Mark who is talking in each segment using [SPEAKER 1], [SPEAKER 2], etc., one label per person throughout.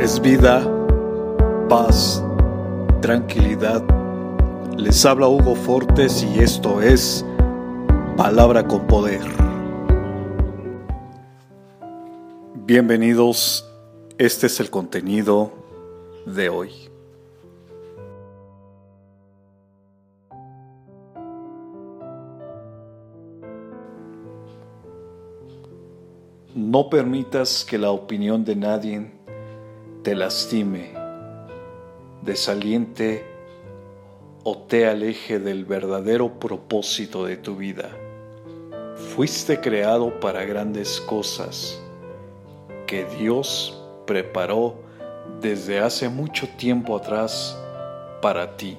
[SPEAKER 1] es vida, paz, tranquilidad. Les habla Hugo Fortes y esto es Palabra con Poder. Bienvenidos, este es el contenido de hoy. No permitas que la opinión de nadie te lastime, desaliente o te aleje del verdadero propósito de tu vida. Fuiste creado para grandes cosas que Dios preparó desde hace mucho tiempo atrás para ti.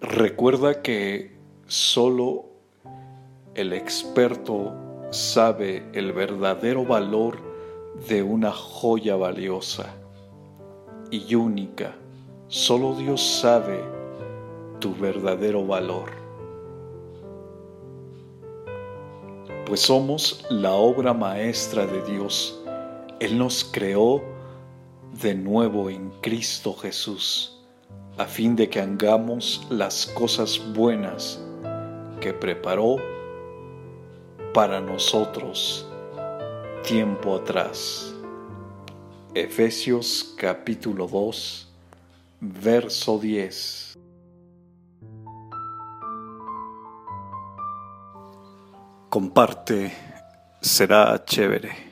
[SPEAKER 1] Recuerda que solo el experto sabe el verdadero valor de una joya valiosa y única. Solo Dios sabe tu verdadero valor. Pues somos la obra maestra de Dios. Él nos creó de nuevo en Cristo Jesús, a fin de que hagamos las cosas buenas que preparó para nosotros tiempo atrás. Efesios capítulo 2, verso 10. Comparte, será chévere.